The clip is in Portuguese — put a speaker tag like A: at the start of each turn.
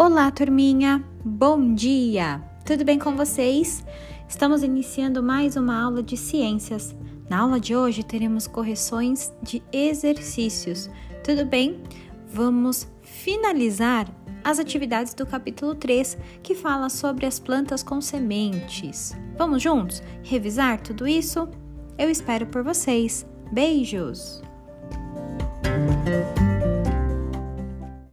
A: Olá, turminha! Bom dia! Tudo bem com vocês? Estamos iniciando mais uma aula de ciências. Na aula de hoje teremos correções de exercícios. Tudo bem? Vamos finalizar as atividades do capítulo 3, que fala sobre as plantas com sementes. Vamos juntos revisar tudo isso? Eu espero por vocês. Beijos!